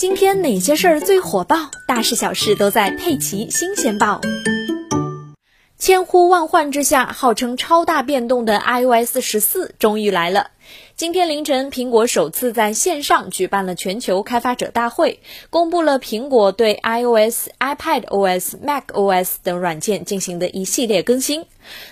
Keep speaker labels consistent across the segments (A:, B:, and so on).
A: 今天哪些事儿最火爆？大事小事都在《佩奇新鲜报》。千呼万唤之下，号称超大变动的 iOS 十四终于来了。今天凌晨，苹果首次在线上举办了全球开发者大会，公布了苹果对 iOS、iPadOS、macOS 等软件进行的一系列更新。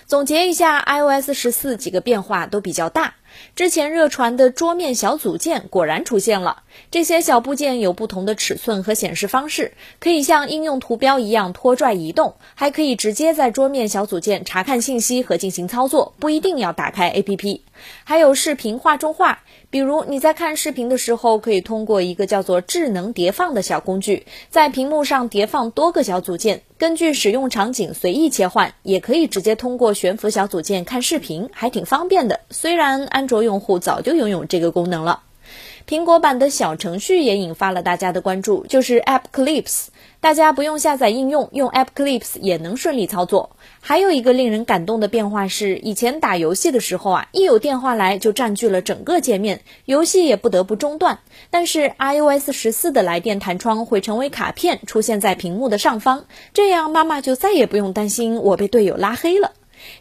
A: 总结一下，iOS 十四几个变化都比较大。之前热传的桌面小组件果然出现了，这些小部件有不同的尺寸和显示方式，可以像应用图标一样拖拽移动，还可以直接在桌面小组件查看信息和进行操作，不一定要打开 APP。还有视频画中画，比如你在看视频的时候，可以通过一个叫做智能叠放的小工具，在屏幕上叠放多个小组件，根据使用场景随意切换，也可以直接通过悬浮小组件看视频，还挺方便的。虽然安卓用户早就拥有这个功能了。苹果版的小程序也引发了大家的关注，就是 App Clips，大家不用下载应用，用 App Clips 也能顺利操作。还有一个令人感动的变化是，以前打游戏的时候啊，一有电话来就占据了整个界面，游戏也不得不中断。但是 iOS 十四的来电弹窗会成为卡片，出现在屏幕的上方，这样妈妈就再也不用担心我被队友拉黑了。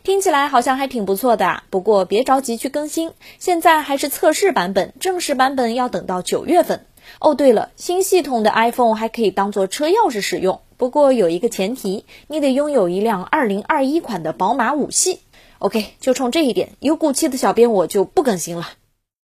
A: 听起来好像还挺不错的啊，不过别着急去更新，现在还是测试版本，正式版本要等到九月份。哦，对了，新系统的 iPhone 还可以当做车钥匙使用，不过有一个前提，你得拥有一辆2021款的宝马五系。OK，就冲这一点，有骨气的小编我就不更新了。